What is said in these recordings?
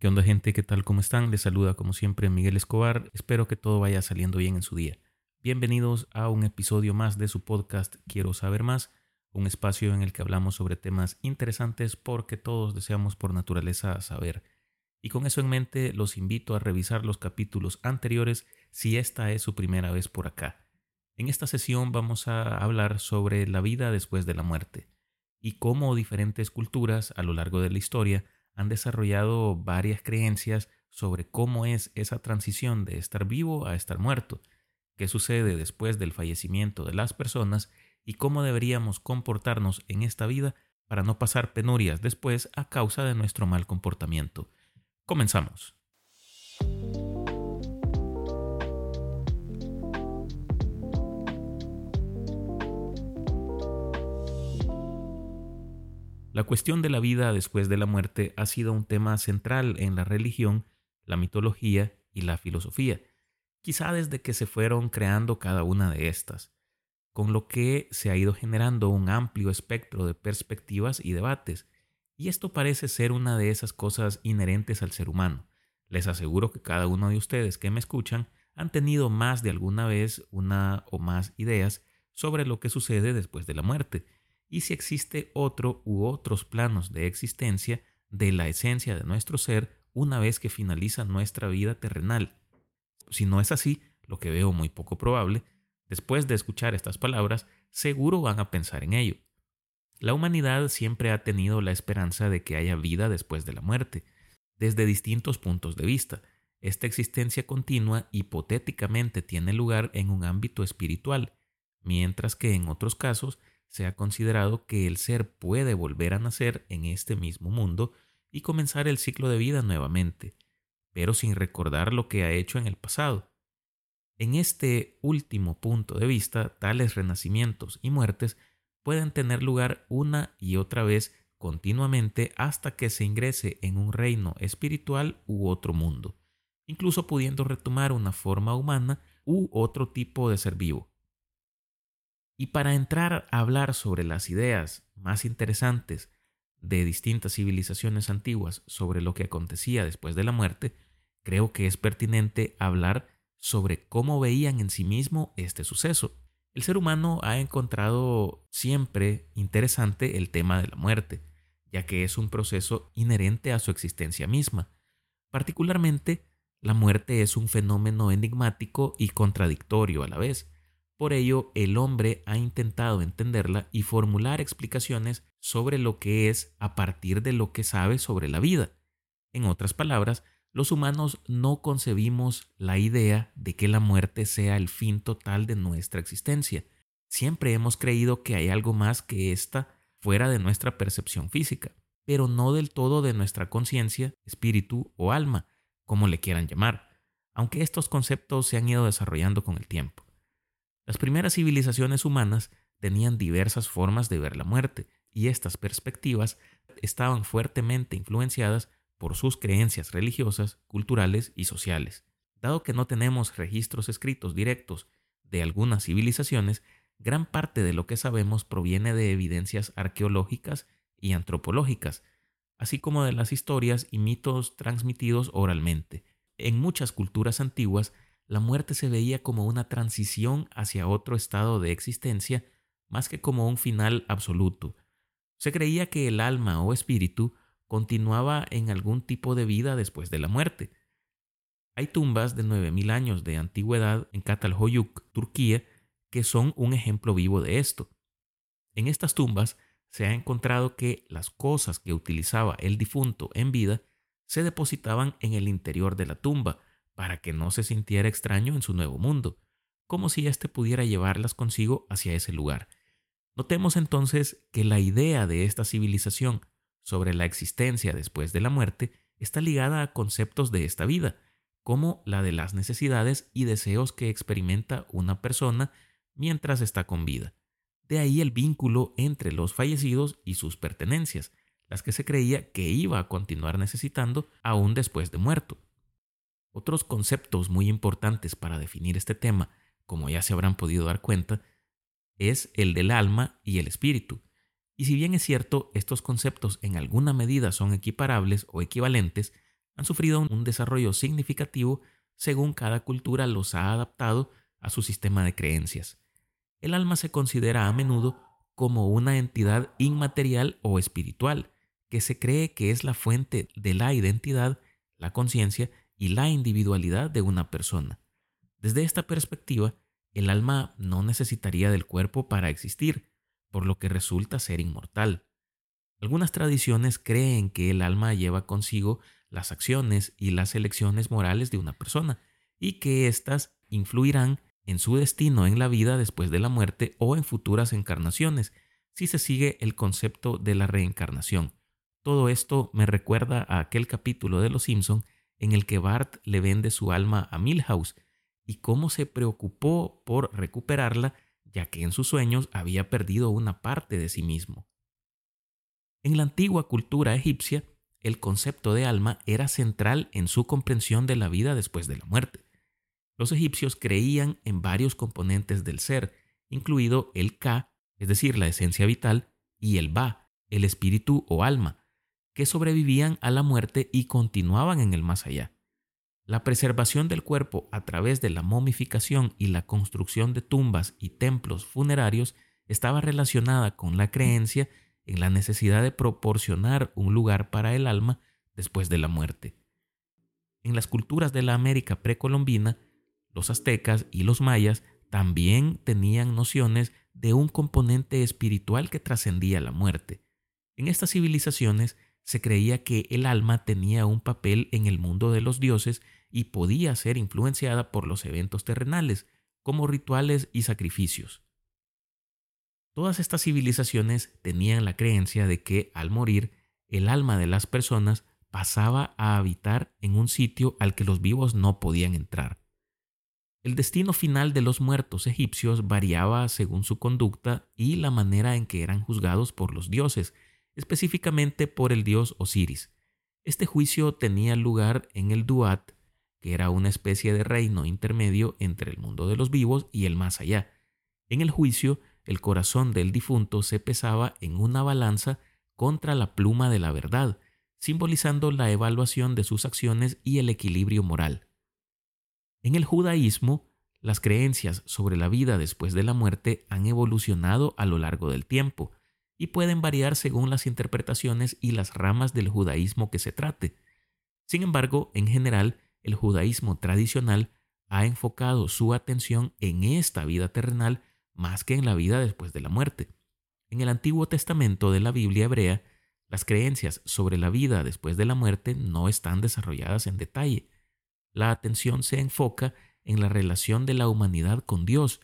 ¿Qué onda gente? ¿Qué tal? ¿Cómo están? Les saluda como siempre Miguel Escobar. Espero que todo vaya saliendo bien en su día. Bienvenidos a un episodio más de su podcast Quiero saber más, un espacio en el que hablamos sobre temas interesantes porque todos deseamos por naturaleza saber. Y con eso en mente los invito a revisar los capítulos anteriores si esta es su primera vez por acá. En esta sesión vamos a hablar sobre la vida después de la muerte y cómo diferentes culturas a lo largo de la historia han desarrollado varias creencias sobre cómo es esa transición de estar vivo a estar muerto, qué sucede después del fallecimiento de las personas y cómo deberíamos comportarnos en esta vida para no pasar penurias después a causa de nuestro mal comportamiento. Comenzamos. La cuestión de la vida después de la muerte ha sido un tema central en la religión, la mitología y la filosofía, quizá desde que se fueron creando cada una de estas, con lo que se ha ido generando un amplio espectro de perspectivas y debates, y esto parece ser una de esas cosas inherentes al ser humano. Les aseguro que cada uno de ustedes que me escuchan han tenido más de alguna vez una o más ideas sobre lo que sucede después de la muerte, y si existe otro u otros planos de existencia de la esencia de nuestro ser una vez que finaliza nuestra vida terrenal. Si no es así, lo que veo muy poco probable, después de escuchar estas palabras, seguro van a pensar en ello. La humanidad siempre ha tenido la esperanza de que haya vida después de la muerte, desde distintos puntos de vista. Esta existencia continua hipotéticamente tiene lugar en un ámbito espiritual, mientras que en otros casos se ha considerado que el ser puede volver a nacer en este mismo mundo y comenzar el ciclo de vida nuevamente, pero sin recordar lo que ha hecho en el pasado. En este último punto de vista, tales renacimientos y muertes pueden tener lugar una y otra vez continuamente hasta que se ingrese en un reino espiritual u otro mundo, incluso pudiendo retomar una forma humana u otro tipo de ser vivo. Y para entrar a hablar sobre las ideas más interesantes de distintas civilizaciones antiguas sobre lo que acontecía después de la muerte, creo que es pertinente hablar sobre cómo veían en sí mismo este suceso. El ser humano ha encontrado siempre interesante el tema de la muerte, ya que es un proceso inherente a su existencia misma. Particularmente, la muerte es un fenómeno enigmático y contradictorio a la vez, por ello, el hombre ha intentado entenderla y formular explicaciones sobre lo que es a partir de lo que sabe sobre la vida. En otras palabras, los humanos no concebimos la idea de que la muerte sea el fin total de nuestra existencia. Siempre hemos creído que hay algo más que esta fuera de nuestra percepción física, pero no del todo de nuestra conciencia, espíritu o alma, como le quieran llamar, aunque estos conceptos se han ido desarrollando con el tiempo. Las primeras civilizaciones humanas tenían diversas formas de ver la muerte, y estas perspectivas estaban fuertemente influenciadas por sus creencias religiosas, culturales y sociales. Dado que no tenemos registros escritos directos de algunas civilizaciones, gran parte de lo que sabemos proviene de evidencias arqueológicas y antropológicas, así como de las historias y mitos transmitidos oralmente. En muchas culturas antiguas la muerte se veía como una transición hacia otro estado de existencia más que como un final absoluto. Se creía que el alma o espíritu continuaba en algún tipo de vida después de la muerte. Hay tumbas de 9.000 años de antigüedad en Catalhoyuk, Turquía, que son un ejemplo vivo de esto. En estas tumbas se ha encontrado que las cosas que utilizaba el difunto en vida se depositaban en el interior de la tumba, para que no se sintiera extraño en su nuevo mundo, como si éste pudiera llevarlas consigo hacia ese lugar. Notemos entonces que la idea de esta civilización sobre la existencia después de la muerte está ligada a conceptos de esta vida, como la de las necesidades y deseos que experimenta una persona mientras está con vida. De ahí el vínculo entre los fallecidos y sus pertenencias, las que se creía que iba a continuar necesitando aún después de muerto. Otros conceptos muy importantes para definir este tema, como ya se habrán podido dar cuenta, es el del alma y el espíritu. Y si bien es cierto, estos conceptos en alguna medida son equiparables o equivalentes, han sufrido un desarrollo significativo según cada cultura los ha adaptado a su sistema de creencias. El alma se considera a menudo como una entidad inmaterial o espiritual, que se cree que es la fuente de la identidad, la conciencia y la individualidad de una persona. Desde esta perspectiva, el alma no necesitaría del cuerpo para existir, por lo que resulta ser inmortal. Algunas tradiciones creen que el alma lleva consigo las acciones y las elecciones morales de una persona, y que éstas influirán en su destino en la vida después de la muerte o en futuras encarnaciones, si se sigue el concepto de la reencarnación. Todo esto me recuerda a aquel capítulo de Los Simpson en el que Bart le vende su alma a Milhouse y cómo se preocupó por recuperarla ya que en sus sueños había perdido una parte de sí mismo. En la antigua cultura egipcia, el concepto de alma era central en su comprensión de la vida después de la muerte. Los egipcios creían en varios componentes del ser, incluido el Ka, es decir, la esencia vital, y el Ba, el espíritu o alma, que sobrevivían a la muerte y continuaban en el más allá. La preservación del cuerpo a través de la momificación y la construcción de tumbas y templos funerarios estaba relacionada con la creencia en la necesidad de proporcionar un lugar para el alma después de la muerte. En las culturas de la América precolombina, los aztecas y los mayas también tenían nociones de un componente espiritual que trascendía la muerte. En estas civilizaciones se creía que el alma tenía un papel en el mundo de los dioses y podía ser influenciada por los eventos terrenales, como rituales y sacrificios. Todas estas civilizaciones tenían la creencia de que al morir, el alma de las personas pasaba a habitar en un sitio al que los vivos no podían entrar. El destino final de los muertos egipcios variaba según su conducta y la manera en que eran juzgados por los dioses, específicamente por el dios Osiris. Este juicio tenía lugar en el Duat, que era una especie de reino intermedio entre el mundo de los vivos y el más allá. En el juicio, el corazón del difunto se pesaba en una balanza contra la pluma de la verdad, simbolizando la evaluación de sus acciones y el equilibrio moral. En el judaísmo, las creencias sobre la vida después de la muerte han evolucionado a lo largo del tiempo y pueden variar según las interpretaciones y las ramas del judaísmo que se trate. Sin embargo, en general, el judaísmo tradicional ha enfocado su atención en esta vida terrenal más que en la vida después de la muerte. En el Antiguo Testamento de la Biblia hebrea, las creencias sobre la vida después de la muerte no están desarrolladas en detalle. La atención se enfoca en la relación de la humanidad con Dios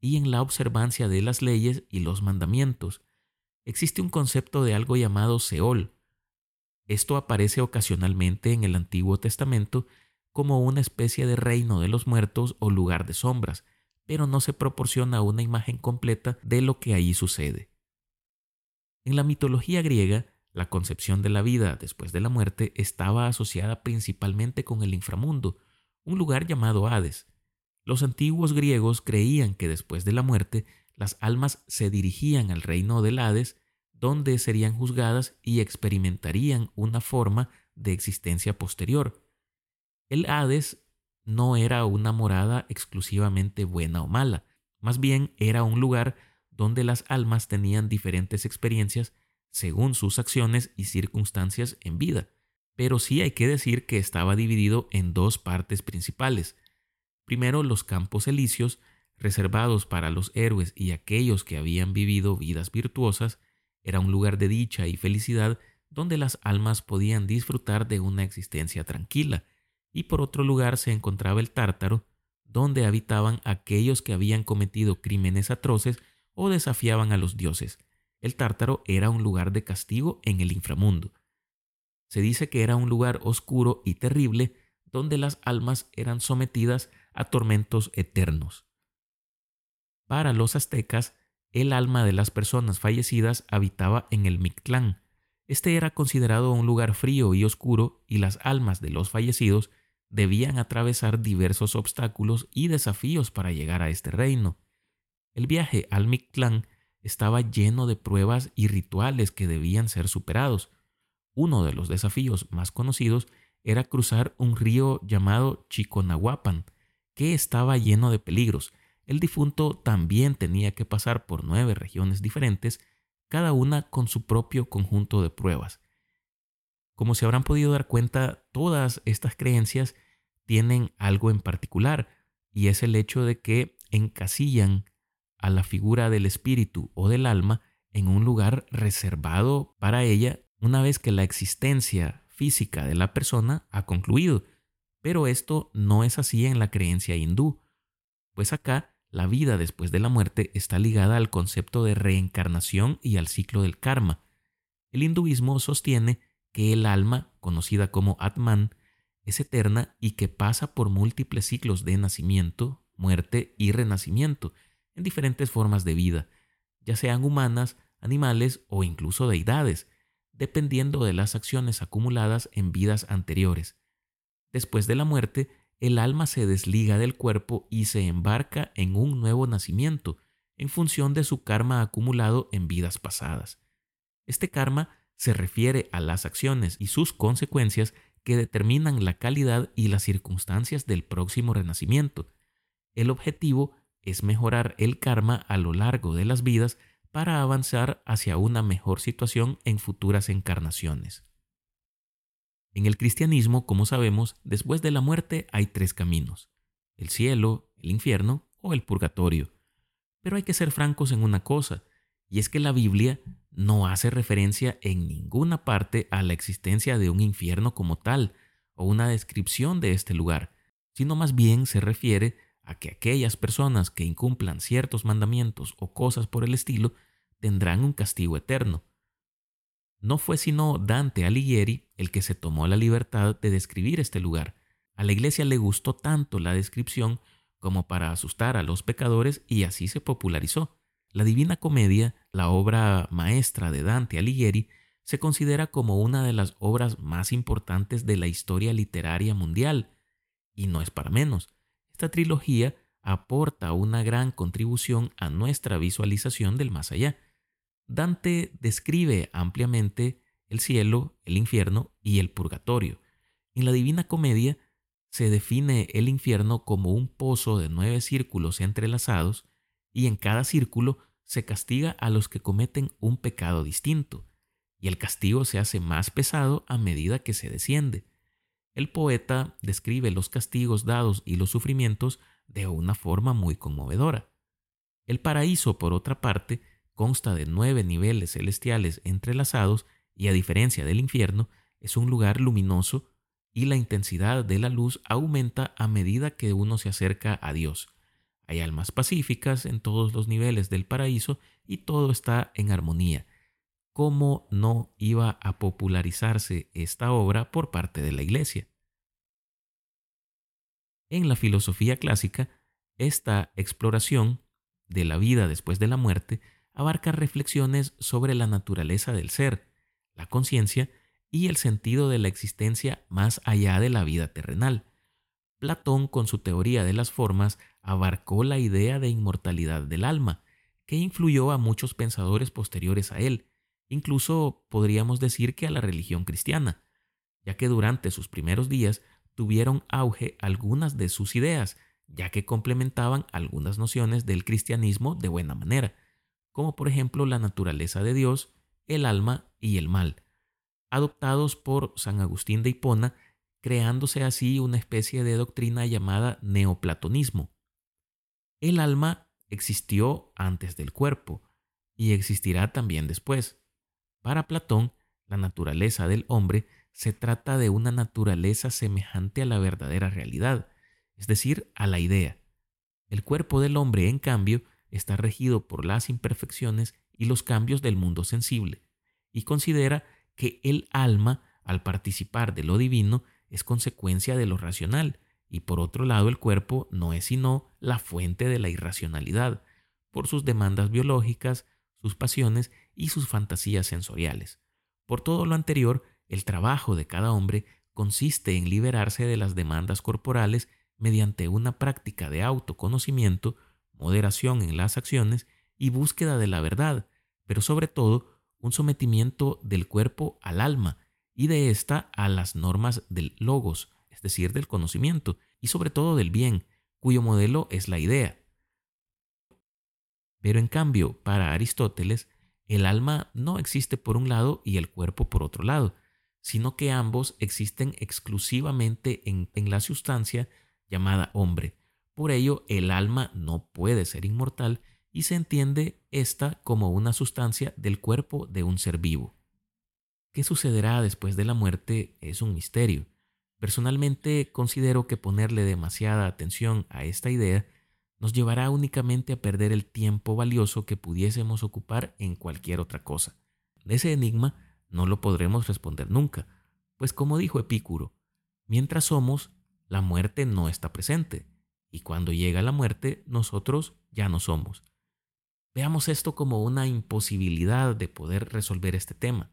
y en la observancia de las leyes y los mandamientos. Existe un concepto de algo llamado Seol, esto aparece ocasionalmente en el Antiguo Testamento como una especie de reino de los muertos o lugar de sombras, pero no se proporciona una imagen completa de lo que allí sucede. En la mitología griega, la concepción de la vida después de la muerte estaba asociada principalmente con el inframundo, un lugar llamado Hades. Los antiguos griegos creían que después de la muerte las almas se dirigían al reino del Hades donde serían juzgadas y experimentarían una forma de existencia posterior. El Hades no era una morada exclusivamente buena o mala, más bien era un lugar donde las almas tenían diferentes experiencias según sus acciones y circunstancias en vida, pero sí hay que decir que estaba dividido en dos partes principales. Primero los campos elíseos, reservados para los héroes y aquellos que habían vivido vidas virtuosas, era un lugar de dicha y felicidad donde las almas podían disfrutar de una existencia tranquila, y por otro lugar se encontraba el Tártaro, donde habitaban aquellos que habían cometido crímenes atroces o desafiaban a los dioses. El Tártaro era un lugar de castigo en el inframundo. Se dice que era un lugar oscuro y terrible donde las almas eran sometidas a tormentos eternos. Para los aztecas, el alma de las personas fallecidas habitaba en el Mictlán. Este era considerado un lugar frío y oscuro y las almas de los fallecidos debían atravesar diversos obstáculos y desafíos para llegar a este reino. El viaje al Mictlán estaba lleno de pruebas y rituales que debían ser superados. Uno de los desafíos más conocidos era cruzar un río llamado Chiconahuapan, que estaba lleno de peligros. El difunto también tenía que pasar por nueve regiones diferentes, cada una con su propio conjunto de pruebas. Como se habrán podido dar cuenta, todas estas creencias tienen algo en particular, y es el hecho de que encasillan a la figura del espíritu o del alma en un lugar reservado para ella una vez que la existencia física de la persona ha concluido. Pero esto no es así en la creencia hindú, pues acá la vida después de la muerte está ligada al concepto de reencarnación y al ciclo del karma. El hinduismo sostiene que el alma, conocida como Atman, es eterna y que pasa por múltiples ciclos de nacimiento, muerte y renacimiento, en diferentes formas de vida, ya sean humanas, animales o incluso deidades, dependiendo de las acciones acumuladas en vidas anteriores. Después de la muerte, el alma se desliga del cuerpo y se embarca en un nuevo nacimiento, en función de su karma acumulado en vidas pasadas. Este karma se refiere a las acciones y sus consecuencias que determinan la calidad y las circunstancias del próximo renacimiento. El objetivo es mejorar el karma a lo largo de las vidas para avanzar hacia una mejor situación en futuras encarnaciones. En el cristianismo, como sabemos, después de la muerte hay tres caminos, el cielo, el infierno o el purgatorio. Pero hay que ser francos en una cosa, y es que la Biblia no hace referencia en ninguna parte a la existencia de un infierno como tal o una descripción de este lugar, sino más bien se refiere a que aquellas personas que incumplan ciertos mandamientos o cosas por el estilo tendrán un castigo eterno. No fue sino Dante Alighieri el que se tomó la libertad de describir este lugar. A la iglesia le gustó tanto la descripción como para asustar a los pecadores y así se popularizó. La Divina Comedia, la obra maestra de Dante Alighieri, se considera como una de las obras más importantes de la historia literaria mundial. Y no es para menos. Esta trilogía aporta una gran contribución a nuestra visualización del más allá. Dante describe ampliamente el cielo, el infierno y el purgatorio. En la Divina Comedia se define el infierno como un pozo de nueve círculos entrelazados y en cada círculo se castiga a los que cometen un pecado distinto, y el castigo se hace más pesado a medida que se desciende. El poeta describe los castigos dados y los sufrimientos de una forma muy conmovedora. El paraíso, por otra parte, consta de nueve niveles celestiales entrelazados y a diferencia del infierno, es un lugar luminoso y la intensidad de la luz aumenta a medida que uno se acerca a Dios. Hay almas pacíficas en todos los niveles del paraíso y todo está en armonía. ¿Cómo no iba a popularizarse esta obra por parte de la Iglesia? En la filosofía clásica, esta exploración de la vida después de la muerte abarca reflexiones sobre la naturaleza del ser, la conciencia y el sentido de la existencia más allá de la vida terrenal. Platón, con su teoría de las formas, abarcó la idea de inmortalidad del alma, que influyó a muchos pensadores posteriores a él, incluso podríamos decir que a la religión cristiana, ya que durante sus primeros días tuvieron auge algunas de sus ideas, ya que complementaban algunas nociones del cristianismo de buena manera, como por ejemplo la naturaleza de Dios, el alma y el mal, adoptados por San Agustín de Hipona, creándose así una especie de doctrina llamada neoplatonismo. El alma existió antes del cuerpo y existirá también después. Para Platón, la naturaleza del hombre se trata de una naturaleza semejante a la verdadera realidad, es decir, a la idea. El cuerpo del hombre, en cambio, está regido por las imperfecciones y los cambios del mundo sensible, y considera que el alma, al participar de lo divino, es consecuencia de lo racional, y por otro lado el cuerpo no es sino la fuente de la irracionalidad, por sus demandas biológicas, sus pasiones y sus fantasías sensoriales. Por todo lo anterior, el trabajo de cada hombre consiste en liberarse de las demandas corporales mediante una práctica de autoconocimiento, moderación en las acciones y búsqueda de la verdad, pero sobre todo un sometimiento del cuerpo al alma y de esta a las normas del logos, es decir, del conocimiento, y sobre todo del bien, cuyo modelo es la idea. Pero en cambio, para Aristóteles, el alma no existe por un lado y el cuerpo por otro lado, sino que ambos existen exclusivamente en, en la sustancia llamada hombre. Por ello, el alma no puede ser inmortal y se entiende esta como una sustancia del cuerpo de un ser vivo. ¿Qué sucederá después de la muerte? Es un misterio. Personalmente considero que ponerle demasiada atención a esta idea nos llevará únicamente a perder el tiempo valioso que pudiésemos ocupar en cualquier otra cosa. Ese enigma no lo podremos responder nunca, pues como dijo Epicuro, mientras somos, la muerte no está presente, y cuando llega la muerte, nosotros ya no somos. Veamos esto como una imposibilidad de poder resolver este tema,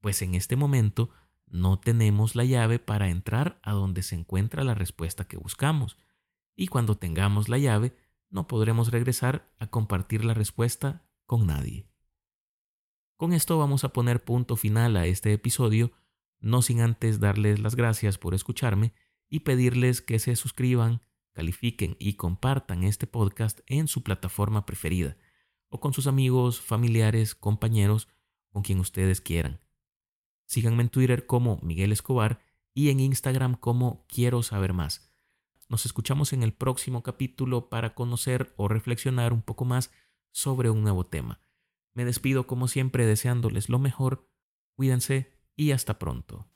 pues en este momento no tenemos la llave para entrar a donde se encuentra la respuesta que buscamos, y cuando tengamos la llave no podremos regresar a compartir la respuesta con nadie. Con esto vamos a poner punto final a este episodio, no sin antes darles las gracias por escucharme y pedirles que se suscriban, califiquen y compartan este podcast en su plataforma preferida o con sus amigos, familiares, compañeros, con quien ustedes quieran. Síganme en Twitter como Miguel Escobar y en Instagram como Quiero Saber Más. Nos escuchamos en el próximo capítulo para conocer o reflexionar un poco más sobre un nuevo tema. Me despido como siempre deseándoles lo mejor, cuídense y hasta pronto.